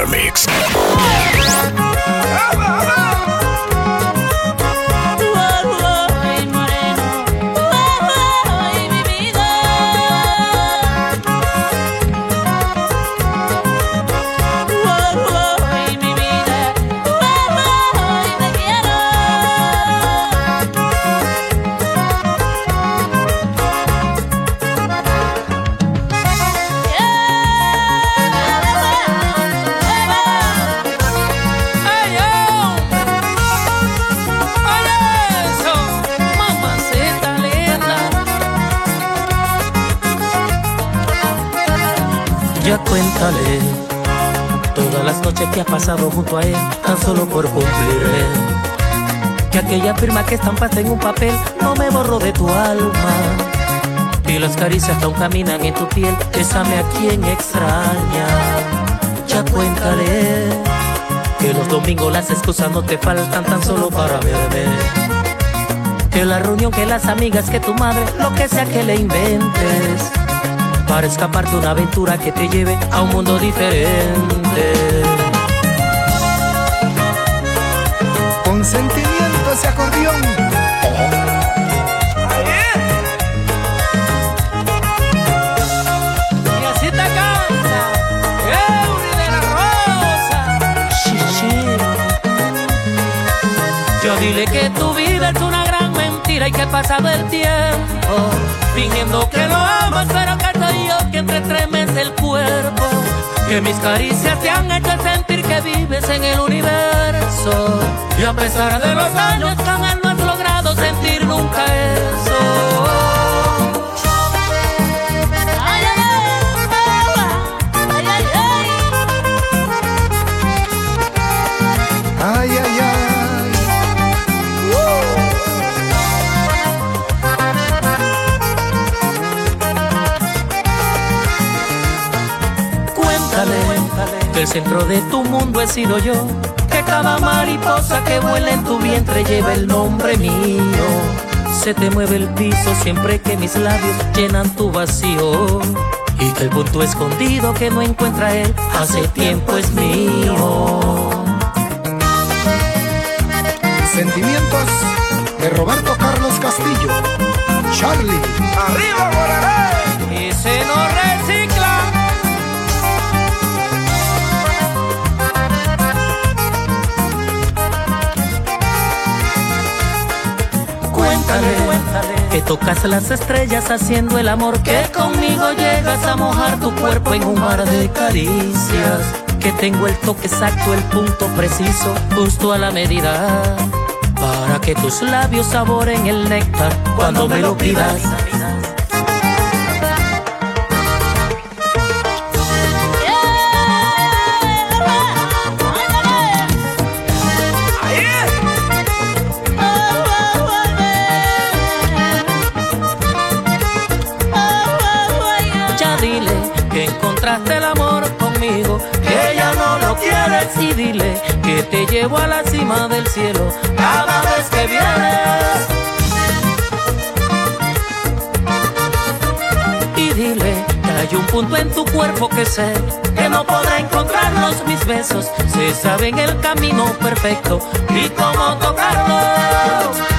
the mix. Las noches que has pasado junto a él, tan solo por cumplirle. Que aquella firma que estampaste en un papel no me borró de tu alma. Y las caricias aún caminan en tu piel, bésame a quien extraña. Ya cuéntale que los domingos las excusas no te faltan tan solo para verme. Que la reunión, que las amigas, que tu madre, lo que sea que le inventes. Para escapar de una aventura que te lleve a un mundo diferente. Con sentimiento ese acordeón. Y así te canta Rosa. Chichi. Yo dile que tu vida es una gran mentira y que ha pasado el tiempo fingiendo que lo amas, pero que soy yo quien te estremece el cuerpo. Que mis caricias te han hecho sentir que vives en el universo. Y a pesar de los años, jamás no has logrado sentir nunca eso. Que el centro de tu mundo he sido yo. Que cada mariposa que vuela en tu vientre lleva el nombre mío. Se te mueve el piso siempre que mis labios llenan tu vacío. Y que el punto escondido que no encuentra él hace tiempo es mío. Sentimientos de Roberto Carlos Castillo. Charlie. Arriba, Guaraná. Y se no recicla. Cuéntale, que tocas las estrellas haciendo el amor, que conmigo llegas a mojar tu cuerpo en un mar de caricias, que tengo el toque exacto, el punto preciso, justo a la medida, para que tus labios saboren el néctar cuando me lo pidas. El amor conmigo, que ya no lo quieres y dile que te llevo a la cima del cielo cada vez que vienes. Y dile que hay un punto en tu cuerpo que sé que no podrá encontrarlos mis besos. Se saben el camino perfecto y cómo tocarlos.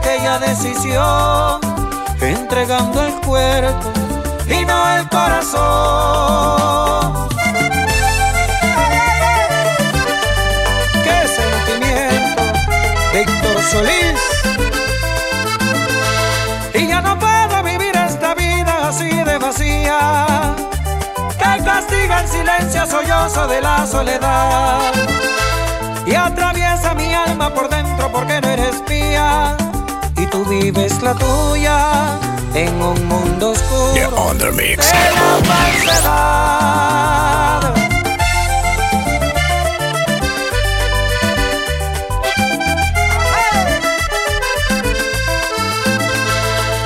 aquella decisión, entregando el cuerpo y no el corazón. ¡Qué sentimiento! Héctor Solís. Y ya no puedo vivir esta vida así de vacía, que castiga el silencio sollozo de la soledad y atraviesa mi alma por dentro porque no eres mía tú vives la tuya en un mundo oscuro Yeah, on the mix. de la falsedad.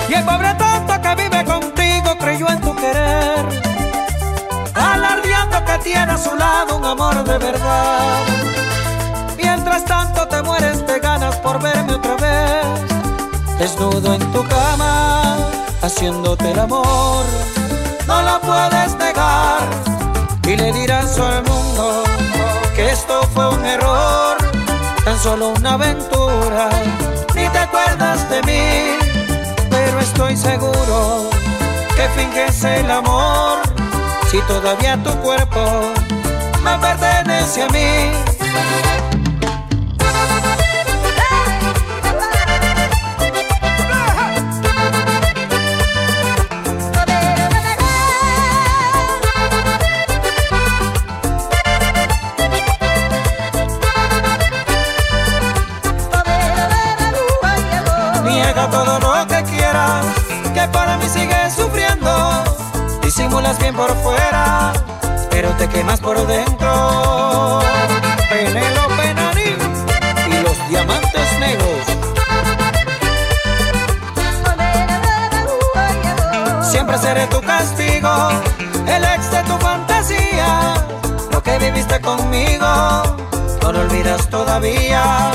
Y el pobre tonto que vive contigo creyó en tu querer, alardeando que tiene a su lado un amor de verdad. Mientras tanto te mueres de ganas por verme otra vez, desnudo en tu cama, haciéndote el amor. No lo puedes negar y le dirás al mundo que esto fue un error, tan solo una aventura. Ni te acuerdas de mí, pero estoy seguro que finges el amor. Si todavía tu cuerpo me pertenece a mí. Para mí sigues sufriendo. Disimulas bien por fuera, pero te quemas por dentro. Penélope Narín y los diamantes negros. Siempre seré tu castigo, el ex de tu fantasía. Lo que viviste conmigo, no lo olvidas todavía.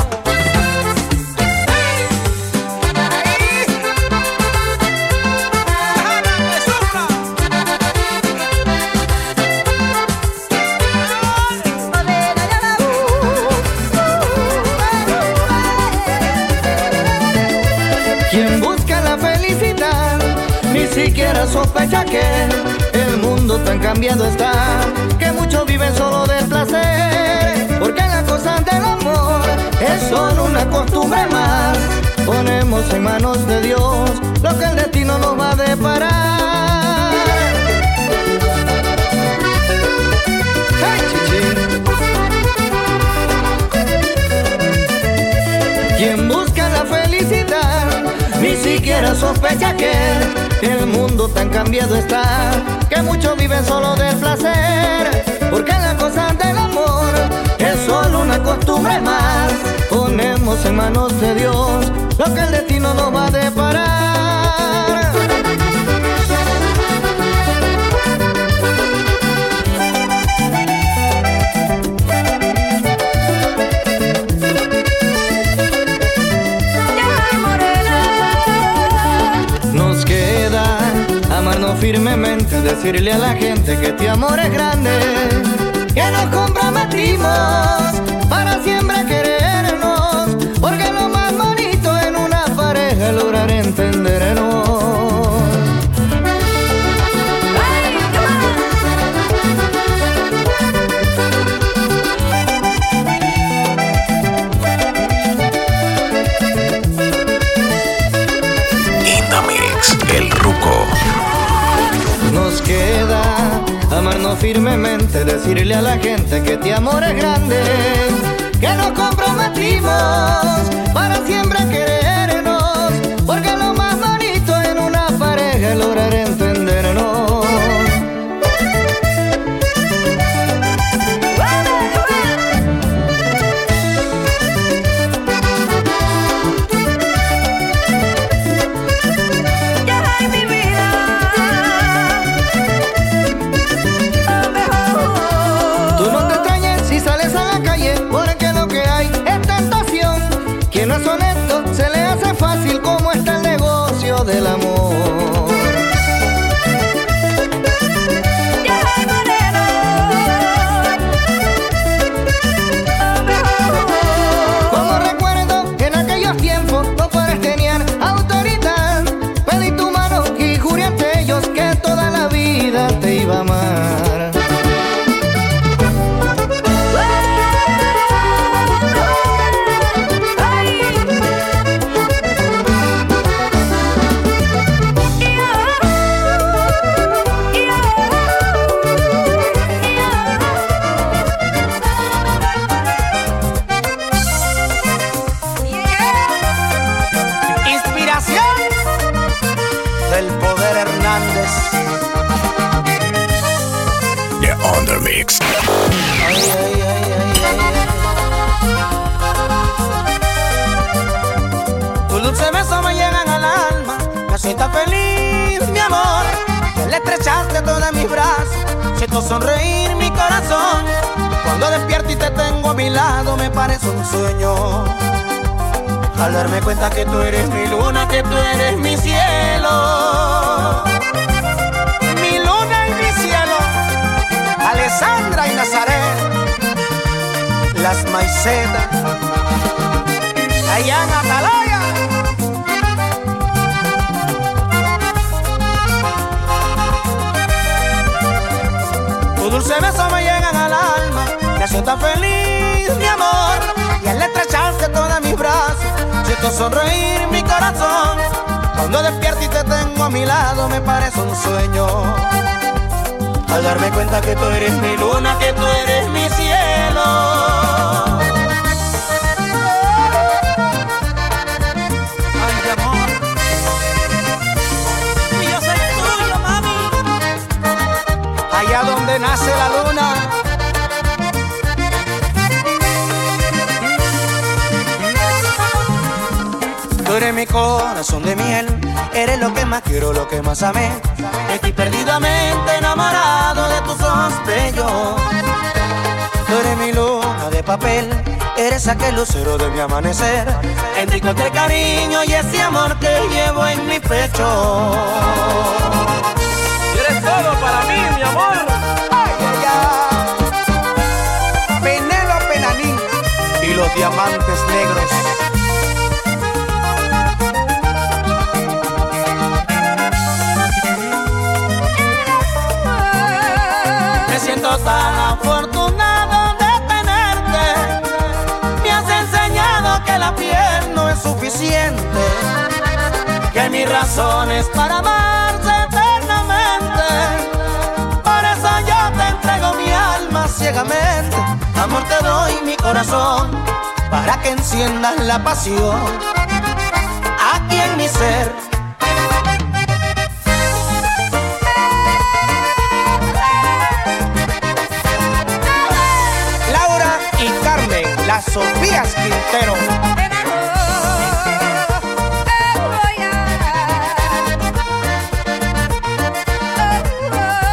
Siquiera sospecha que el mundo tan cambiado está, que muchos viven solo del placer, porque la cosa del amor es solo una costumbre más. Ponemos en manos de Dios lo que el destino nos va a deparar. Siquiera sospecha que el mundo tan cambiado está, que muchos viven solo del placer, porque la cosa del amor es solo una costumbre más. Ponemos en manos de Dios lo que el destino nos va a deparar. Firmemente, decirle a la gente que este amor es grande, que nos comprometimos para siempre querernos, firmemente, decirle a la gente que este amor es grande, que nos comprometimos para siempre querernos, Que tú eres mi luna, que tú eres mi cielo. Mi luna y mi cielo. Alessandra y Nazaret. Las maicetas. Allá en Atalaya. Tu dulce beso me llegan al alma, hace tan feliz, sonreír mi corazón. Cuando despierto y te tengo a mi lado, me parece un sueño. Al darme cuenta que tú eres mi luna, que tú eres mi cielo. Ay, amor. Y mi corazón de miel, eres lo que más quiero, lo que más amé. Estoy perdidamente enamorado de tus ojos bellos. Tú eres mi luna de papel, eres aquel lucero de mi amanecer. Enrico el cariño y ese amor que llevo en mi pecho. Eres todo para mí, mi amor. Ay, ay, ay. Penélope Nanín y los diamantes negros. Tan afortunado de tenerte. Me has enseñado que la piel no es suficiente. Que mis razones para amarte eternamente. Por eso yo te entrego mi alma ciegamente. Amor, te doy mi corazón para que enciendas la pasión aquí en mi ser. Las Sofías Quintero.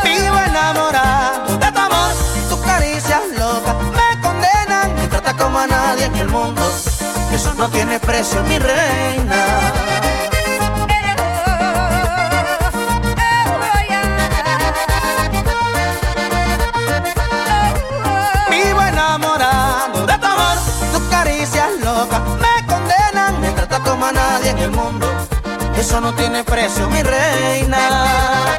Vivo enamorado de tu amor, tus caricias locas me condenan y trata como a nadie en el mundo. Eso no tiene precio, mi reina. Eso no tiene precio, mi reina.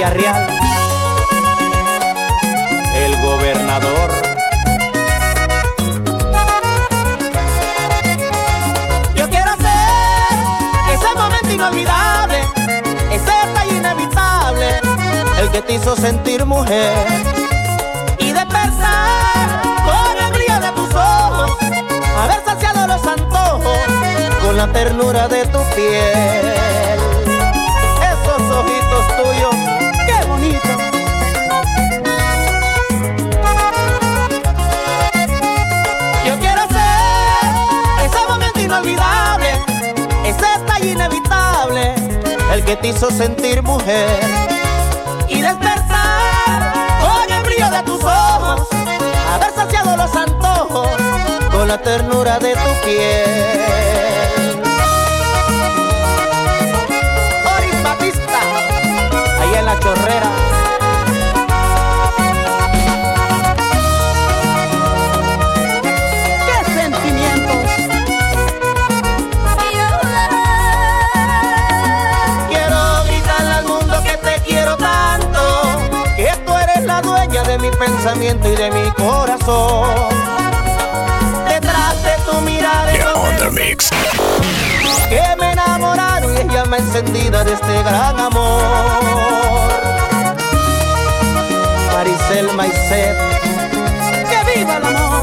Villarreal, el gobernador. Yo quiero ser ese momento inolvidable, ese detalle inevitable, el que te hizo sentir mujer y despertar con el brillo de tus ojos, haber saciado los antojos con la ternura de tu piel. Esos ojitos tuyos, que te hizo sentir mujer y despertar con el brillo de tus ojos, haber saciado los antojos con la ternura de tu piel. Boris Batista, ahí en la chorrera. pensamiento y de mi corazón. Detrás de tu mirada mix. que me enamoraron y ella me encendida de este gran amor. Maricel Maicet, que viva el amor.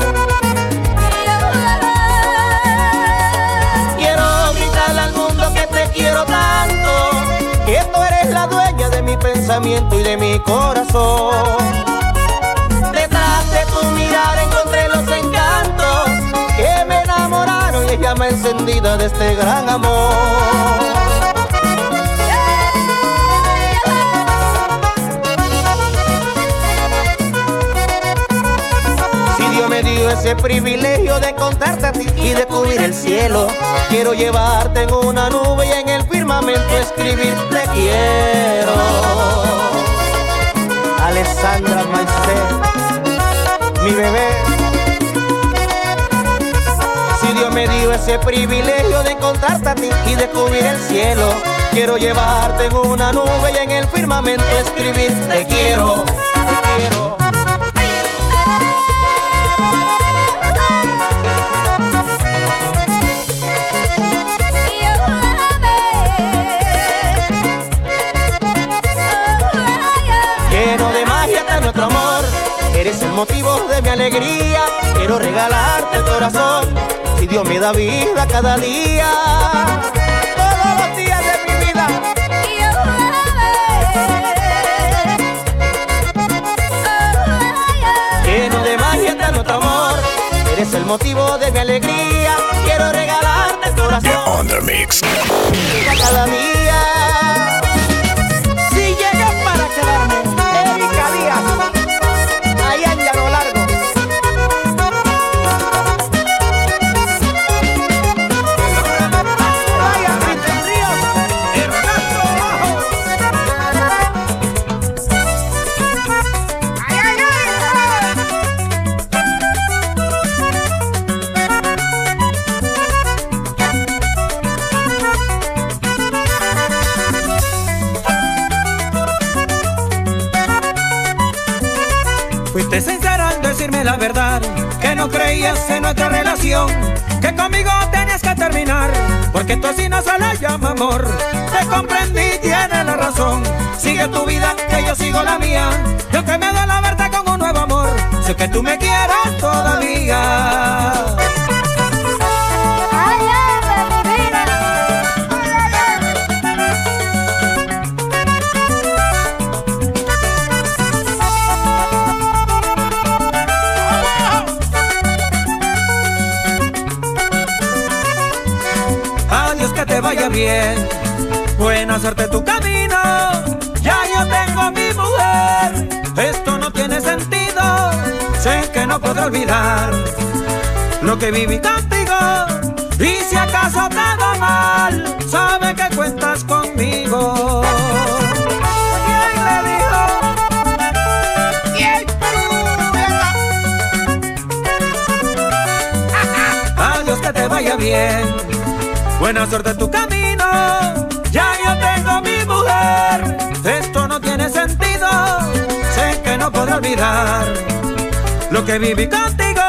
Quiero gritarle al mundo que te quiero tanto, que tú eres la dueña de mi pensamiento y de mi corazón llama encendida de este gran amor. me dio ese privilegio de contarte a ti y de cubrir el cielo. Quiero llevarte en una nube y en el firmamento escribir te quiero. Alessandra Maicet, mi bebé. Ese privilegio de contarte a ti y de cubrir el cielo, quiero llevarte en una nube y en el firmamento escribir te quiero, te quiero. Eres el motivo de mi alegría. Quiero regalarte el corazón. Si Dios me da vida cada día. Todos los días de mi vida. Lleno de magia está nuestro amor. Eres el motivo de mi alegría. Quiero regalarte el corazón. On the mix. Cada día. Si llegas para quedarme, porque tú así no se la llama amor. Te comprendí, tienes la razón, sigue tu vida, que yo sigo la mía, yo que me da la verdad con un nuevo amor, sé que tú me quieras todavía. Suerte tu camino. Ya yo tengo mi mujer. Esto no tiene sentido. Sé que no podré olvidar lo que viví contigo. Y si acaso te va mal, sabe que cuentas conmigo. Adiós, que te vaya bien Buena suerte en tu camino, no podré olvidar lo que viví contigo.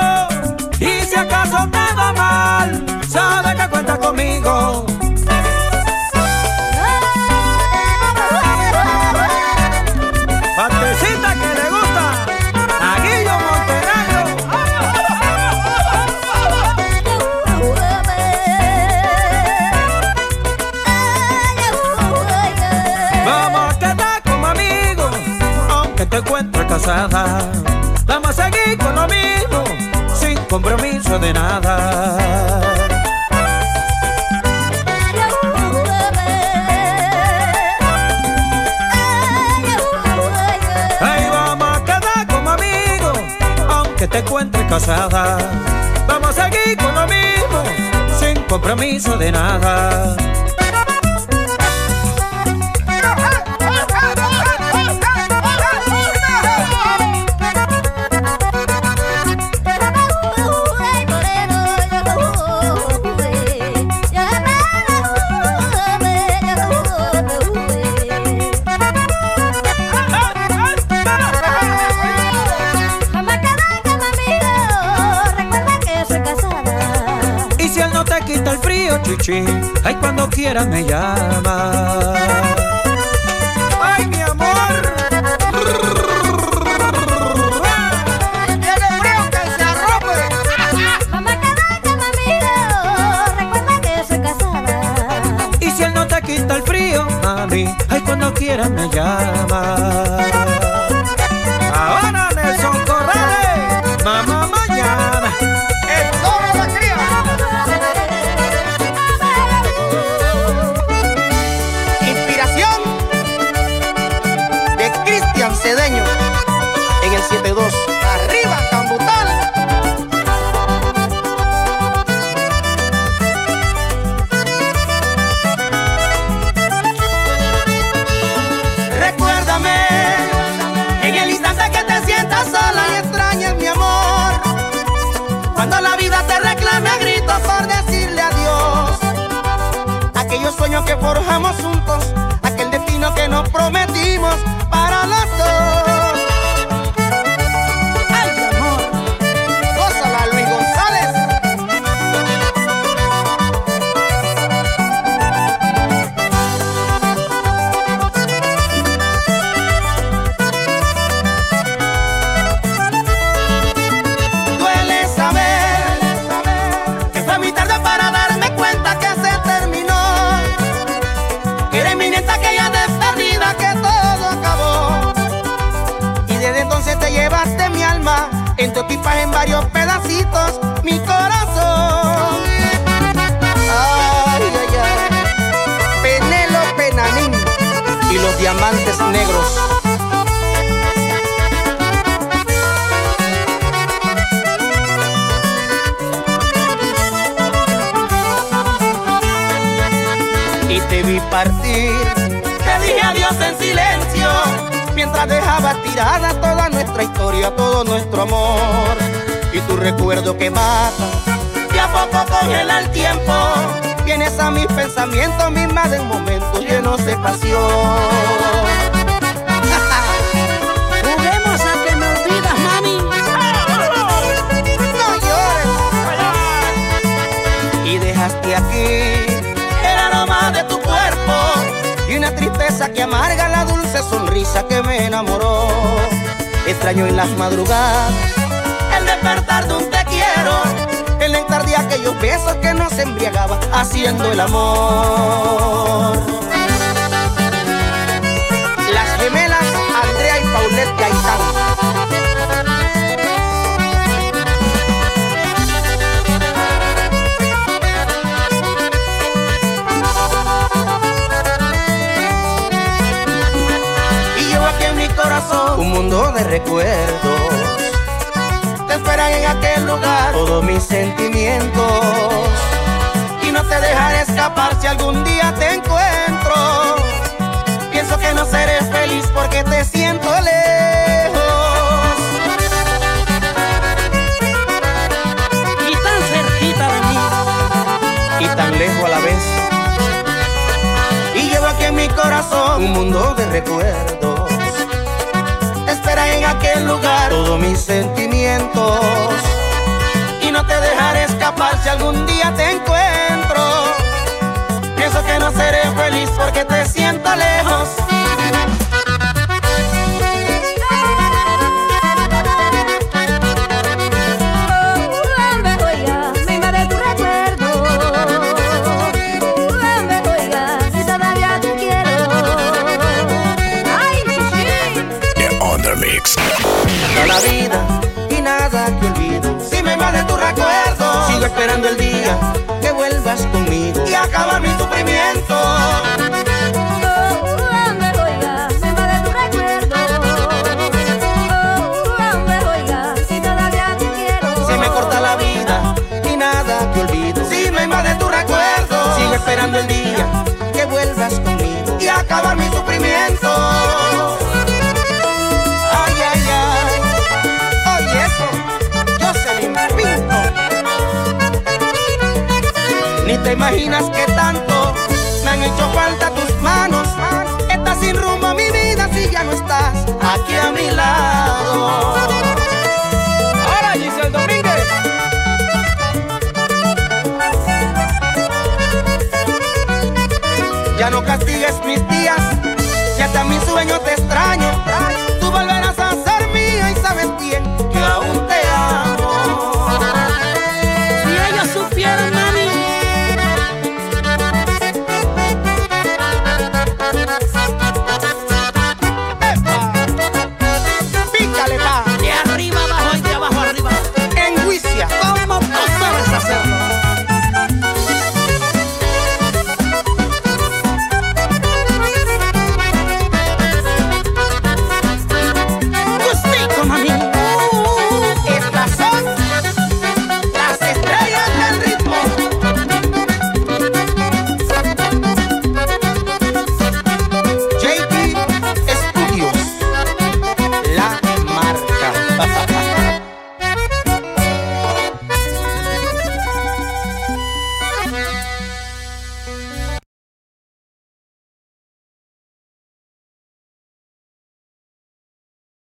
Y si acaso te va mal, sabe que cuenta conmigo. Vamos a seguir con lo mismo, sin compromiso de nada. Ahí vamos a quedar como amigos, aunque te encuentres casada. Vamos a seguir con lo mismo, sin compromiso de nada. Ay cuando quieras me llama. Ay mi amor. Tiene frío que se arrope. Mamá cada que me miro, recuerda que soy casada. Y si él no te quita el frío, mami, ay cuando quieras me llama. Ahora Cuando la vida te reclame a gritos por decirle adiós. Aquellos sueños que forjamos juntos, vi partir. Te dije adiós en silencio, mientras dejaba tirada toda nuestra historia, todo nuestro amor. Y tu recuerdo que mata, y a poco congela el tiempo. Vienes a mis pensamientos, misma de momentos llenos de pasión. Tristeza que amarga la dulce sonrisa que me enamoró. Extraño en las madrugadas el despertar de un te quiero, el néctar de aquellos besos que nos embriagaba haciendo el amor. Recuerdos. Te esperan en aquel lugar todos mis sentimientos y no te dejaré escapar si algún día te encuentro. Pienso que no seré feliz porque te siento lejos. Y tan cerquita de mí. y tan lejos a la vez. Y llevo aquí en mi corazón un mundo de recuerdos. En aquel lugar todos mis sentimientos. Y no te dejaré escapar si algún día te encuentro. Pienso que no seré feliz porque te siento lejos. La vida y nada que olvido. Si me invade tu recuerdo, sigo esperando el día que vuelvas conmigo y acabar mi sufrimiento. Te imaginas que tanto me han hecho falta tus manos. Estás sin rumbo mi vida si ya no estás aquí a mi lado. Ahora Giselle Domínguez. Ya no castigues mis días, si hasta mis sueños te extraño.